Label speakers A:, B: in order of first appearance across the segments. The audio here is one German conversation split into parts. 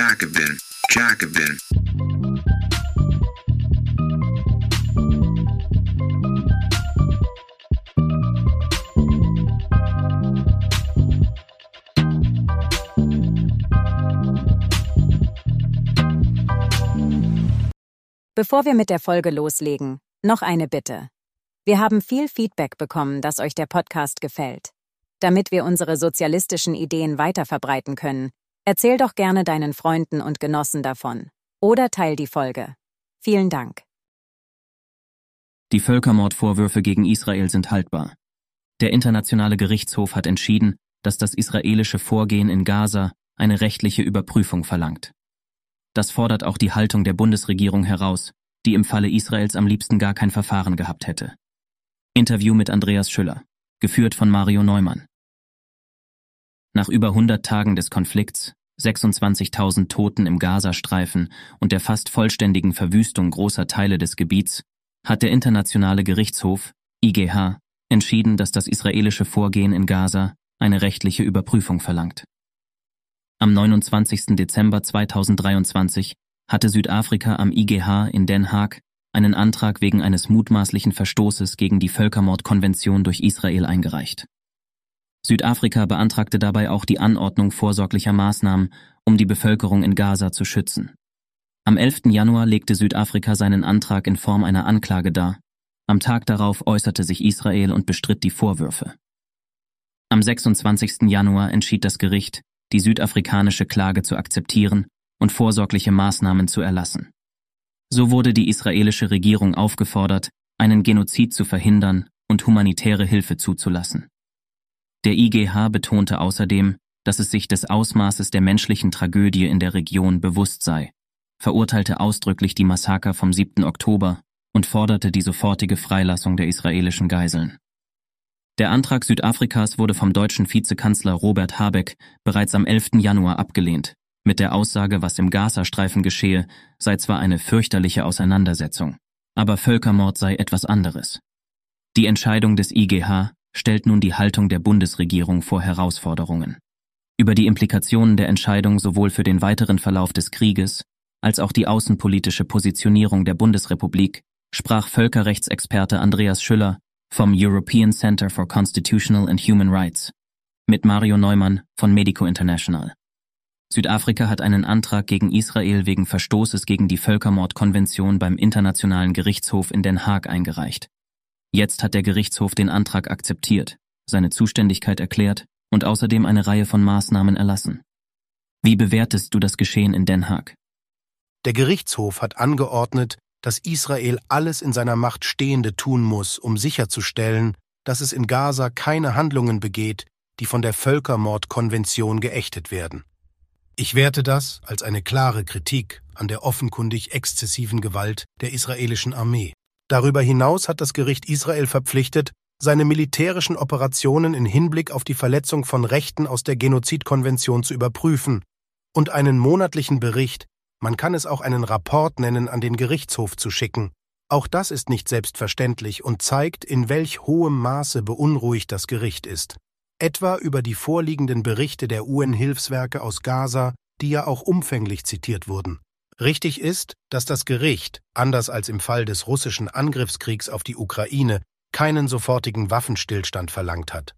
A: Jacobin, Jacobin.
B: Bevor wir mit der Folge loslegen, noch eine Bitte. Wir haben viel Feedback bekommen, dass euch der Podcast gefällt. Damit wir unsere sozialistischen Ideen weiterverbreiten können, erzähl doch gerne deinen Freunden und Genossen davon. Oder teil die Folge. Vielen Dank.
C: Die Völkermordvorwürfe gegen Israel sind haltbar. Der Internationale Gerichtshof hat entschieden, dass das israelische Vorgehen in Gaza eine rechtliche Überprüfung verlangt. Das fordert auch die Haltung der Bundesregierung heraus, die im Falle Israels am liebsten gar kein Verfahren gehabt hätte. Interview mit Andreas Schüller, geführt von Mario Neumann. Nach über 100 Tagen des Konflikts, 26.000 Toten im Gazastreifen und der fast vollständigen Verwüstung großer Teile des Gebiets, hat der Internationale Gerichtshof, IGH, entschieden, dass das israelische Vorgehen in Gaza eine rechtliche Überprüfung verlangt. Am 29. Dezember 2023 hatte Südafrika am IGH in Den Haag einen Antrag wegen eines mutmaßlichen Verstoßes gegen die Völkermordkonvention durch Israel eingereicht. Südafrika beantragte dabei auch die Anordnung vorsorglicher Maßnahmen, um die Bevölkerung in Gaza zu schützen. Am 11. Januar legte Südafrika seinen Antrag in Form einer Anklage dar. Am Tag darauf äußerte sich Israel und bestritt die Vorwürfe. Am 26. Januar entschied das Gericht, die südafrikanische Klage zu akzeptieren und vorsorgliche Maßnahmen zu erlassen. So wurde die israelische Regierung aufgefordert, einen Genozid zu verhindern und humanitäre Hilfe zuzulassen. Der IGH betonte außerdem, dass es sich des Ausmaßes der menschlichen Tragödie in der Region bewusst sei, verurteilte ausdrücklich die Massaker vom 7. Oktober und forderte die sofortige Freilassung der israelischen Geiseln. Der Antrag Südafrikas wurde vom deutschen Vizekanzler Robert Habeck bereits am 11. Januar abgelehnt, mit der Aussage, was im Gazastreifen geschehe, sei zwar eine fürchterliche Auseinandersetzung, aber Völkermord sei etwas anderes. Die Entscheidung des IGH stellt nun die Haltung der Bundesregierung vor Herausforderungen. Über die Implikationen der Entscheidung sowohl für den weiteren Verlauf des Krieges als auch die außenpolitische Positionierung der Bundesrepublik sprach Völkerrechtsexperte Andreas Schüller vom European Center for Constitutional and Human Rights mit Mario Neumann von Medico International. Südafrika hat einen Antrag gegen Israel wegen Verstoßes gegen die Völkermordkonvention beim Internationalen Gerichtshof in Den Haag eingereicht. Jetzt hat der Gerichtshof den Antrag akzeptiert, seine Zuständigkeit erklärt und außerdem eine Reihe von Maßnahmen erlassen. Wie bewertest du das Geschehen in Den Haag?
D: Der Gerichtshof hat angeordnet, dass Israel alles in seiner Macht Stehende tun muss, um sicherzustellen, dass es in Gaza keine Handlungen begeht, die von der Völkermordkonvention geächtet werden. Ich werte das als eine klare Kritik an der offenkundig exzessiven Gewalt der israelischen Armee. Darüber hinaus hat das Gericht Israel verpflichtet, seine militärischen Operationen in Hinblick auf die Verletzung von Rechten aus der Genozidkonvention zu überprüfen und einen monatlichen Bericht man kann es auch einen Rapport nennen, an den Gerichtshof zu schicken. Auch das ist nicht selbstverständlich und zeigt, in welch hohem Maße beunruhigt das Gericht ist. Etwa über die vorliegenden Berichte der UN-Hilfswerke aus Gaza, die ja auch umfänglich zitiert wurden. Richtig ist, dass das Gericht, anders als im Fall des russischen Angriffskriegs auf die Ukraine, keinen sofortigen Waffenstillstand verlangt hat.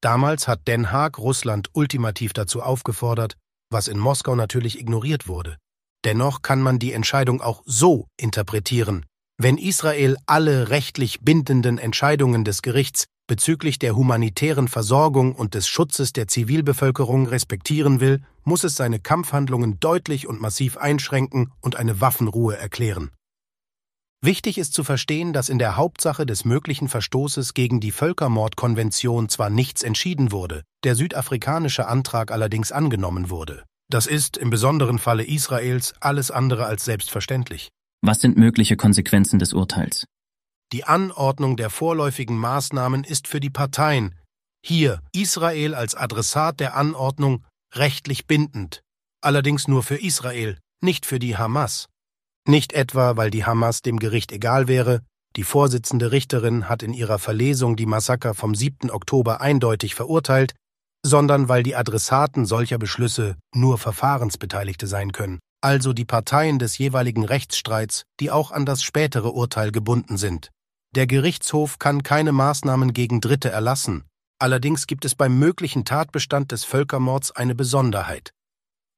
D: Damals hat Den Haag Russland ultimativ dazu aufgefordert, was in Moskau natürlich ignoriert wurde. Dennoch kann man die Entscheidung auch so interpretieren. Wenn Israel alle rechtlich bindenden Entscheidungen des Gerichts bezüglich der humanitären Versorgung und des Schutzes der Zivilbevölkerung respektieren will, muss es seine Kampfhandlungen deutlich und massiv einschränken und eine Waffenruhe erklären. Wichtig ist zu verstehen, dass in der Hauptsache des möglichen Verstoßes gegen die Völkermordkonvention zwar nichts entschieden wurde, der südafrikanische Antrag allerdings angenommen wurde. Das ist im besonderen Falle Israels alles andere als selbstverständlich.
C: Was sind mögliche Konsequenzen des Urteils?
D: Die Anordnung der vorläufigen Maßnahmen ist für die Parteien, hier Israel als Adressat der Anordnung, rechtlich bindend, allerdings nur für Israel, nicht für die Hamas. Nicht etwa, weil die Hamas dem Gericht egal wäre, die Vorsitzende Richterin hat in ihrer Verlesung die Massaker vom 7. Oktober eindeutig verurteilt, sondern weil die Adressaten solcher Beschlüsse nur Verfahrensbeteiligte sein können, also die Parteien des jeweiligen Rechtsstreits, die auch an das spätere Urteil gebunden sind. Der Gerichtshof kann keine Maßnahmen gegen Dritte erlassen, allerdings gibt es beim möglichen Tatbestand des Völkermords eine Besonderheit.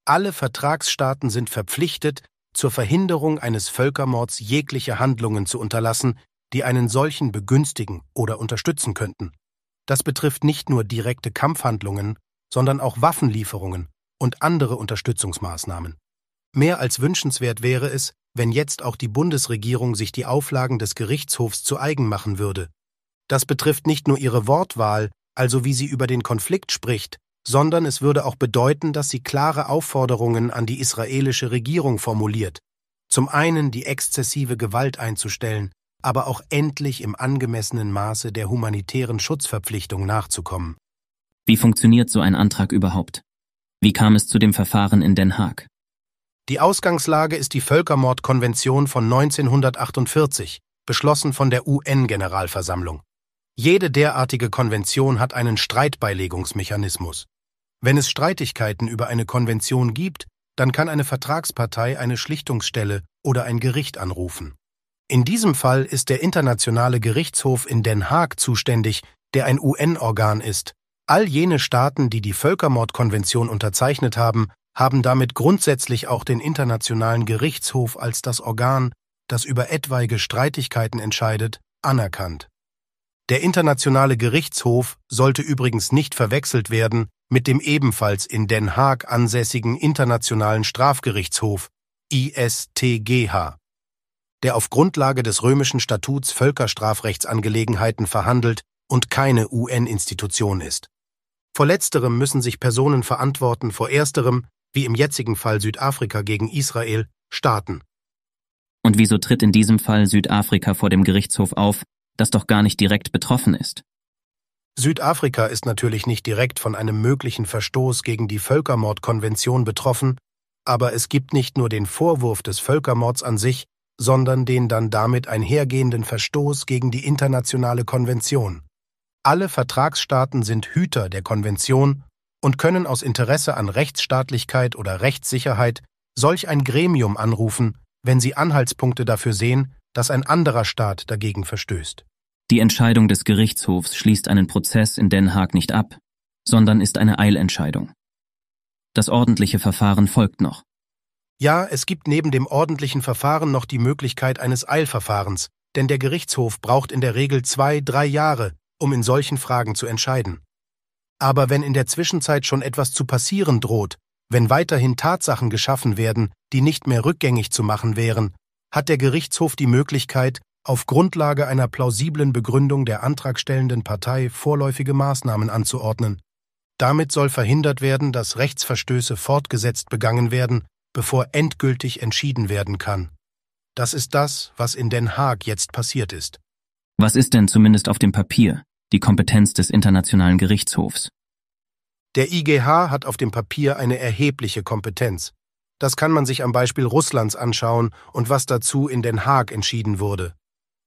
D: Alle Vertragsstaaten sind verpflichtet, zur Verhinderung eines Völkermords jegliche Handlungen zu unterlassen, die einen solchen begünstigen oder unterstützen könnten. Das betrifft nicht nur direkte Kampfhandlungen, sondern auch Waffenlieferungen und andere Unterstützungsmaßnahmen. Mehr als wünschenswert wäre es, wenn jetzt auch die Bundesregierung sich die Auflagen des Gerichtshofs zu eigen machen würde. Das betrifft nicht nur ihre Wortwahl, also wie sie über den Konflikt spricht, sondern es würde auch bedeuten, dass sie klare Aufforderungen an die israelische Regierung formuliert, zum einen die exzessive Gewalt einzustellen, aber auch endlich im angemessenen Maße der humanitären Schutzverpflichtung nachzukommen.
C: Wie funktioniert so ein Antrag überhaupt? Wie kam es zu dem Verfahren in Den Haag?
D: Die Ausgangslage ist die Völkermordkonvention von 1948, beschlossen von der UN-Generalversammlung. Jede derartige Konvention hat einen Streitbeilegungsmechanismus. Wenn es Streitigkeiten über eine Konvention gibt, dann kann eine Vertragspartei eine Schlichtungsstelle oder ein Gericht anrufen. In diesem Fall ist der Internationale Gerichtshof in Den Haag zuständig, der ein UN-Organ ist. All jene Staaten, die die Völkermordkonvention unterzeichnet haben, haben damit grundsätzlich auch den Internationalen Gerichtshof als das Organ, das über etwaige Streitigkeiten entscheidet, anerkannt. Der Internationale Gerichtshof sollte übrigens nicht verwechselt werden mit dem ebenfalls in Den Haag ansässigen Internationalen Strafgerichtshof ISTGH, der auf Grundlage des römischen Statuts Völkerstrafrechtsangelegenheiten verhandelt und keine UN-Institution ist. Vor letzterem müssen sich Personen verantworten, vor ersterem, wie im jetzigen Fall Südafrika gegen Israel, Staaten.
C: Und wieso tritt in diesem Fall Südafrika vor dem Gerichtshof auf, das doch gar nicht direkt betroffen ist.
D: Südafrika ist natürlich nicht direkt von einem möglichen Verstoß gegen die Völkermordkonvention betroffen, aber es gibt nicht nur den Vorwurf des Völkermords an sich, sondern den dann damit einhergehenden Verstoß gegen die internationale Konvention. Alle Vertragsstaaten sind Hüter der Konvention und können aus Interesse an Rechtsstaatlichkeit oder Rechtssicherheit solch ein Gremium anrufen, wenn sie Anhaltspunkte dafür sehen, dass ein anderer Staat dagegen verstößt.
C: Die Entscheidung des Gerichtshofs schließt einen Prozess in Den Haag nicht ab, sondern ist eine Eilentscheidung. Das ordentliche Verfahren folgt noch.
D: Ja, es gibt neben dem ordentlichen Verfahren noch die Möglichkeit eines Eilverfahrens, denn der Gerichtshof braucht in der Regel zwei, drei Jahre, um in solchen Fragen zu entscheiden. Aber wenn in der Zwischenzeit schon etwas zu passieren droht, wenn weiterhin Tatsachen geschaffen werden, die nicht mehr rückgängig zu machen wären, hat der Gerichtshof die Möglichkeit, auf Grundlage einer plausiblen Begründung der antragstellenden Partei vorläufige Maßnahmen anzuordnen. Damit soll verhindert werden, dass Rechtsverstöße fortgesetzt begangen werden, bevor endgültig entschieden werden kann. Das ist das, was in Den Haag jetzt passiert ist.
C: Was ist denn zumindest auf dem Papier die Kompetenz des Internationalen Gerichtshofs?
D: Der IGH hat auf dem Papier eine erhebliche Kompetenz. Das kann man sich am Beispiel Russlands anschauen und was dazu in Den Haag entschieden wurde.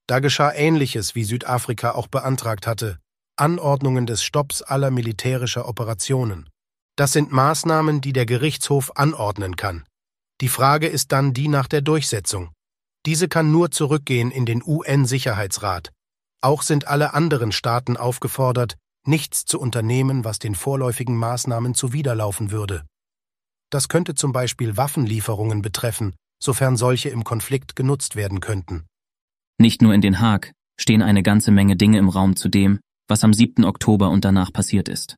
D: Da geschah Ähnliches, wie Südafrika auch beantragt hatte, Anordnungen des Stopps aller militärischer Operationen. Das sind Maßnahmen, die der Gerichtshof anordnen kann. Die Frage ist dann die nach der Durchsetzung. Diese kann nur zurückgehen in den UN-Sicherheitsrat. Auch sind alle anderen Staaten aufgefordert, nichts zu unternehmen, was den vorläufigen Maßnahmen zuwiderlaufen würde. Das könnte zum Beispiel Waffenlieferungen betreffen, sofern solche im Konflikt genutzt werden könnten.
C: Nicht nur in Den Haag stehen eine ganze Menge Dinge im Raum zu dem, was am 7. Oktober und danach passiert ist.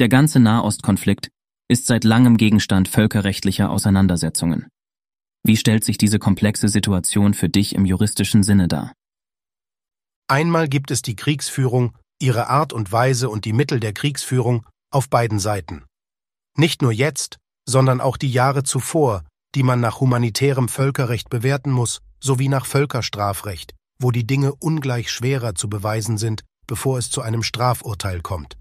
C: Der ganze Nahostkonflikt ist seit langem Gegenstand völkerrechtlicher Auseinandersetzungen. Wie stellt sich diese komplexe Situation für dich im juristischen Sinne dar?
D: Einmal gibt es die Kriegsführung, ihre Art und Weise und die Mittel der Kriegsführung auf beiden Seiten. Nicht nur jetzt, sondern auch die Jahre zuvor, die man nach humanitärem Völkerrecht bewerten muss sowie nach Völkerstrafrecht, wo die Dinge ungleich schwerer zu beweisen sind, bevor es zu einem Strafurteil kommt.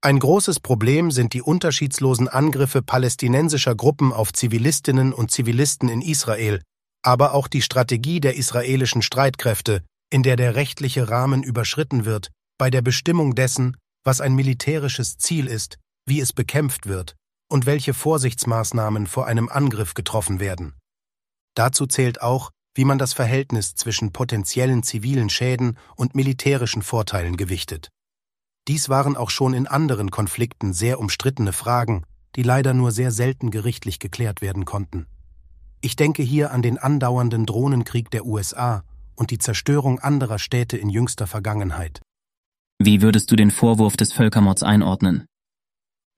D: Ein großes Problem sind die unterschiedslosen Angriffe palästinensischer Gruppen auf Zivilistinnen und Zivilisten in Israel, aber auch die Strategie der israelischen Streitkräfte, in der der rechtliche Rahmen überschritten wird, bei der Bestimmung dessen, was ein militärisches Ziel ist, wie es bekämpft wird und welche Vorsichtsmaßnahmen vor einem Angriff getroffen werden. Dazu zählt auch, wie man das Verhältnis zwischen potenziellen zivilen Schäden und militärischen Vorteilen gewichtet. Dies waren auch schon in anderen Konflikten sehr umstrittene Fragen, die leider nur sehr selten gerichtlich geklärt werden konnten. Ich denke hier an den andauernden Drohnenkrieg der USA und die Zerstörung anderer Städte in jüngster Vergangenheit.
C: Wie würdest du den Vorwurf des Völkermords einordnen?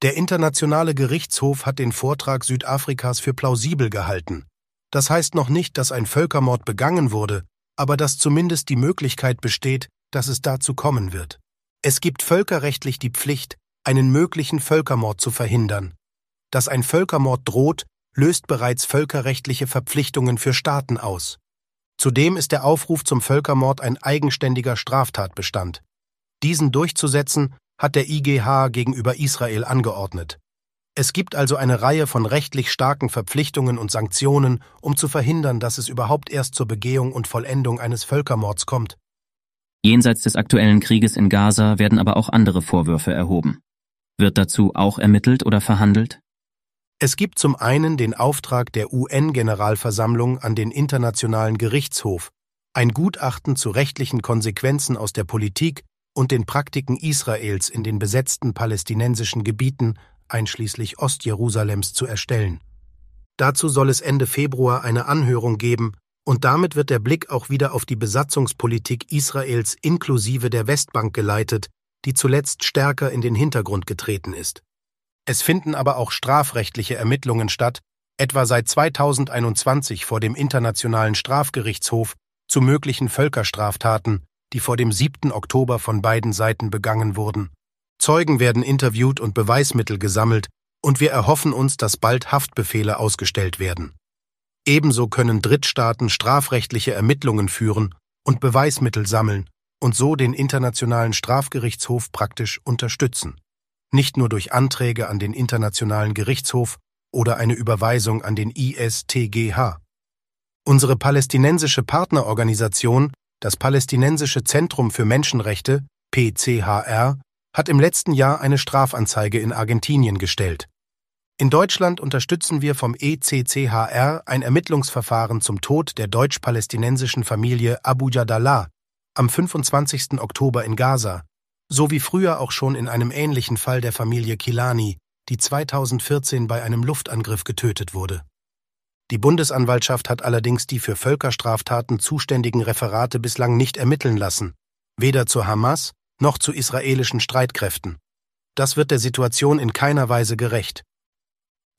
D: Der Internationale Gerichtshof hat den Vortrag Südafrikas für plausibel gehalten. Das heißt noch nicht, dass ein Völkermord begangen wurde, aber dass zumindest die Möglichkeit besteht, dass es dazu kommen wird. Es gibt völkerrechtlich die Pflicht, einen möglichen Völkermord zu verhindern. Dass ein Völkermord droht, löst bereits völkerrechtliche Verpflichtungen für Staaten aus. Zudem ist der Aufruf zum Völkermord ein eigenständiger Straftatbestand. Diesen durchzusetzen hat der IGH gegenüber Israel angeordnet. Es gibt also eine Reihe von rechtlich starken Verpflichtungen und Sanktionen, um zu verhindern, dass es überhaupt erst zur Begehung und Vollendung eines Völkermords kommt.
C: Jenseits des aktuellen Krieges in Gaza werden aber auch andere Vorwürfe erhoben. Wird dazu auch ermittelt oder verhandelt?
D: Es gibt zum einen den Auftrag der UN-Generalversammlung an den Internationalen Gerichtshof, ein Gutachten zu rechtlichen Konsequenzen aus der Politik und den Praktiken Israels in den besetzten palästinensischen Gebieten, einschließlich Ostjerusalems, zu erstellen. Dazu soll es Ende Februar eine Anhörung geben, und damit wird der Blick auch wieder auf die Besatzungspolitik Israels inklusive der Westbank geleitet, die zuletzt stärker in den Hintergrund getreten ist. Es finden aber auch strafrechtliche Ermittlungen statt, etwa seit 2021 vor dem Internationalen Strafgerichtshof zu möglichen Völkerstraftaten, die vor dem 7. Oktober von beiden Seiten begangen wurden. Zeugen werden interviewt und Beweismittel gesammelt, und wir erhoffen uns, dass bald Haftbefehle ausgestellt werden. Ebenso können Drittstaaten strafrechtliche Ermittlungen führen und Beweismittel sammeln und so den Internationalen Strafgerichtshof praktisch unterstützen, nicht nur durch Anträge an den Internationalen Gerichtshof oder eine Überweisung an den ISTGH. Unsere palästinensische Partnerorganisation das Palästinensische Zentrum für Menschenrechte, PCHR, hat im letzten Jahr eine Strafanzeige in Argentinien gestellt. In Deutschland unterstützen wir vom ECCHR ein Ermittlungsverfahren zum Tod der deutsch-palästinensischen Familie Abu Jadallah am 25. Oktober in Gaza, so wie früher auch schon in einem ähnlichen Fall der Familie Kilani, die 2014 bei einem Luftangriff getötet wurde. Die Bundesanwaltschaft hat allerdings die für Völkerstraftaten zuständigen Referate bislang nicht ermitteln lassen, weder zur Hamas noch zu israelischen Streitkräften. Das wird der Situation in keiner Weise gerecht.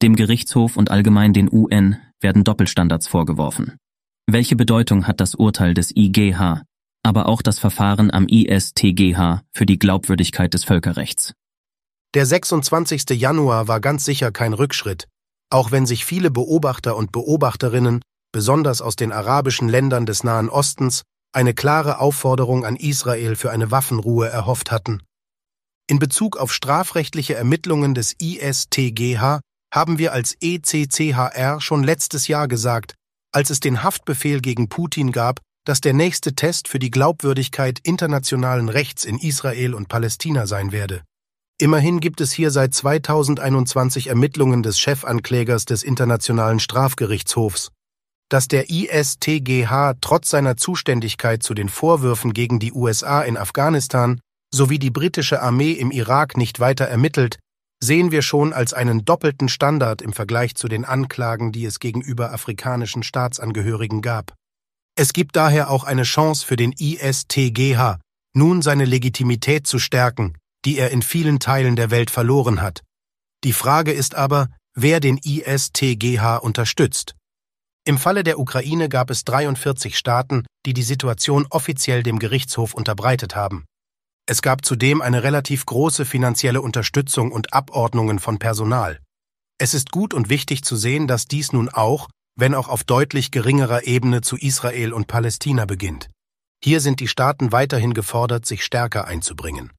C: Dem Gerichtshof und allgemein den UN werden Doppelstandards vorgeworfen. Welche Bedeutung hat das Urteil des IGH, aber auch das Verfahren am ISTGH für die Glaubwürdigkeit des Völkerrechts?
D: Der 26. Januar war ganz sicher kein Rückschritt, auch wenn sich viele Beobachter und Beobachterinnen, besonders aus den arabischen Ländern des Nahen Ostens, eine klare Aufforderung an Israel für eine Waffenruhe erhofft hatten. In Bezug auf strafrechtliche Ermittlungen des ISTGH haben wir als ECCHR schon letztes Jahr gesagt, als es den Haftbefehl gegen Putin gab, dass der nächste Test für die Glaubwürdigkeit internationalen Rechts in Israel und Palästina sein werde. Immerhin gibt es hier seit 2021 Ermittlungen des Chefanklägers des Internationalen Strafgerichtshofs. Dass der ISTGH trotz seiner Zuständigkeit zu den Vorwürfen gegen die USA in Afghanistan sowie die britische Armee im Irak nicht weiter ermittelt, sehen wir schon als einen doppelten Standard im Vergleich zu den Anklagen, die es gegenüber afrikanischen Staatsangehörigen gab. Es gibt daher auch eine Chance für den ISTGH, nun seine Legitimität zu stärken, die er in vielen Teilen der Welt verloren hat. Die Frage ist aber, wer den ISTGH unterstützt. Im Falle der Ukraine gab es 43 Staaten, die die Situation offiziell dem Gerichtshof unterbreitet haben. Es gab zudem eine relativ große finanzielle Unterstützung und Abordnungen von Personal. Es ist gut und wichtig zu sehen, dass dies nun auch, wenn auch auf deutlich geringerer Ebene zu Israel und Palästina beginnt. Hier sind die Staaten weiterhin gefordert, sich stärker einzubringen.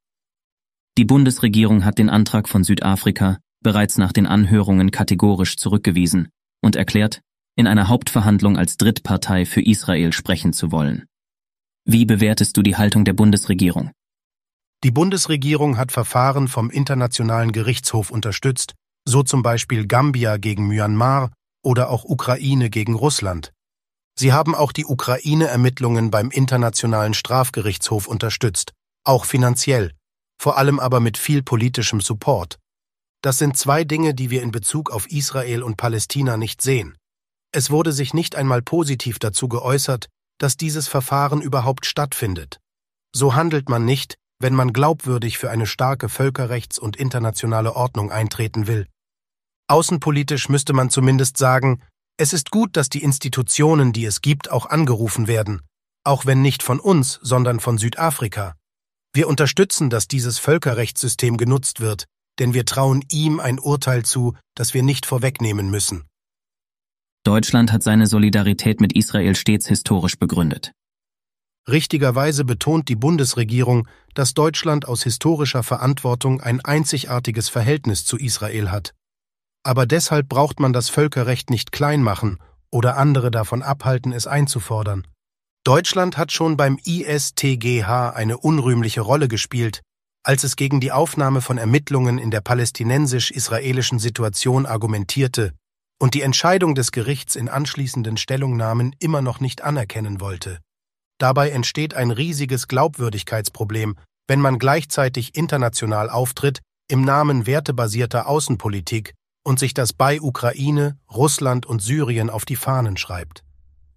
C: Die Bundesregierung hat den Antrag von Südafrika bereits nach den Anhörungen kategorisch zurückgewiesen und erklärt, in einer Hauptverhandlung als Drittpartei für Israel sprechen zu wollen. Wie bewertest du die Haltung der Bundesregierung?
D: Die Bundesregierung hat Verfahren vom Internationalen Gerichtshof unterstützt, so zum Beispiel Gambia gegen Myanmar oder auch Ukraine gegen Russland. Sie haben auch die Ukraine-Ermittlungen beim Internationalen Strafgerichtshof unterstützt, auch finanziell, vor allem aber mit viel politischem Support. Das sind zwei Dinge, die wir in Bezug auf Israel und Palästina nicht sehen. Es wurde sich nicht einmal positiv dazu geäußert, dass dieses Verfahren überhaupt stattfindet. So handelt man nicht, wenn man glaubwürdig für eine starke Völkerrechts- und internationale Ordnung eintreten will. Außenpolitisch müsste man zumindest sagen, es ist gut, dass die Institutionen, die es gibt, auch angerufen werden, auch wenn nicht von uns, sondern von Südafrika. Wir unterstützen, dass dieses Völkerrechtssystem genutzt wird, denn wir trauen ihm ein Urteil zu, das wir nicht vorwegnehmen müssen.
C: Deutschland hat seine Solidarität mit Israel stets historisch begründet.
D: Richtigerweise betont die Bundesregierung, dass Deutschland aus historischer Verantwortung ein einzigartiges Verhältnis zu Israel hat. Aber deshalb braucht man das Völkerrecht nicht klein machen oder andere davon abhalten, es einzufordern. Deutschland hat schon beim ISTGH eine unrühmliche Rolle gespielt, als es gegen die Aufnahme von Ermittlungen in der palästinensisch-israelischen Situation argumentierte und die Entscheidung des Gerichts in anschließenden Stellungnahmen immer noch nicht anerkennen wollte. Dabei entsteht ein riesiges Glaubwürdigkeitsproblem, wenn man gleichzeitig international auftritt im Namen wertebasierter Außenpolitik und sich das bei Ukraine, Russland und Syrien auf die Fahnen schreibt.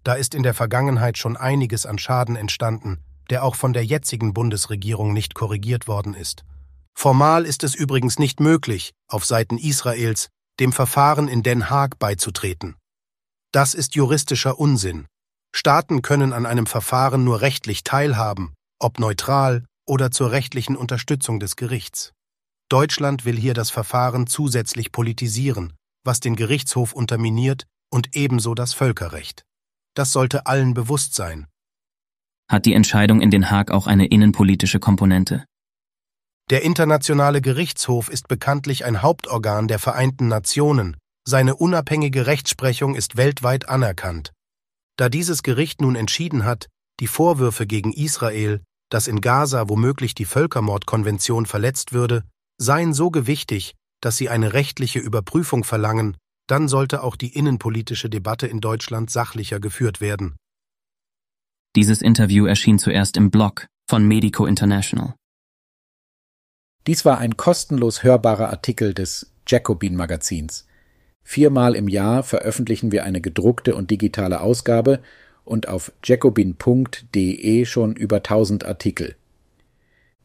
D: Da ist in der Vergangenheit schon einiges an Schaden entstanden, der auch von der jetzigen Bundesregierung nicht korrigiert worden ist. Formal ist es übrigens nicht möglich, auf Seiten Israels dem Verfahren in Den Haag beizutreten. Das ist juristischer Unsinn. Staaten können an einem Verfahren nur rechtlich teilhaben, ob neutral oder zur rechtlichen Unterstützung des Gerichts. Deutschland will hier das Verfahren zusätzlich politisieren, was den Gerichtshof unterminiert und ebenso das Völkerrecht. Das sollte allen bewusst sein.
C: Hat die Entscheidung in Den Haag auch eine innenpolitische Komponente?
D: Der Internationale Gerichtshof ist bekanntlich ein Hauptorgan der Vereinten Nationen. Seine unabhängige Rechtsprechung ist weltweit anerkannt. Da dieses Gericht nun entschieden hat, die Vorwürfe gegen Israel, dass in Gaza womöglich die Völkermordkonvention verletzt würde, seien so gewichtig, dass sie eine rechtliche Überprüfung verlangen, dann sollte auch die innenpolitische Debatte in Deutschland sachlicher geführt werden.
C: Dieses Interview erschien zuerst im Blog von Medico International.
E: Dies war ein kostenlos hörbarer Artikel des Jacobin Magazins. Viermal im Jahr veröffentlichen wir eine gedruckte und digitale Ausgabe und auf jacobin.de schon über 1000 Artikel.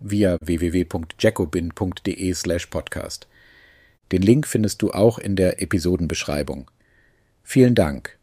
E: via www.jacobin.de/podcast. Den Link findest du auch in der Episodenbeschreibung. Vielen Dank.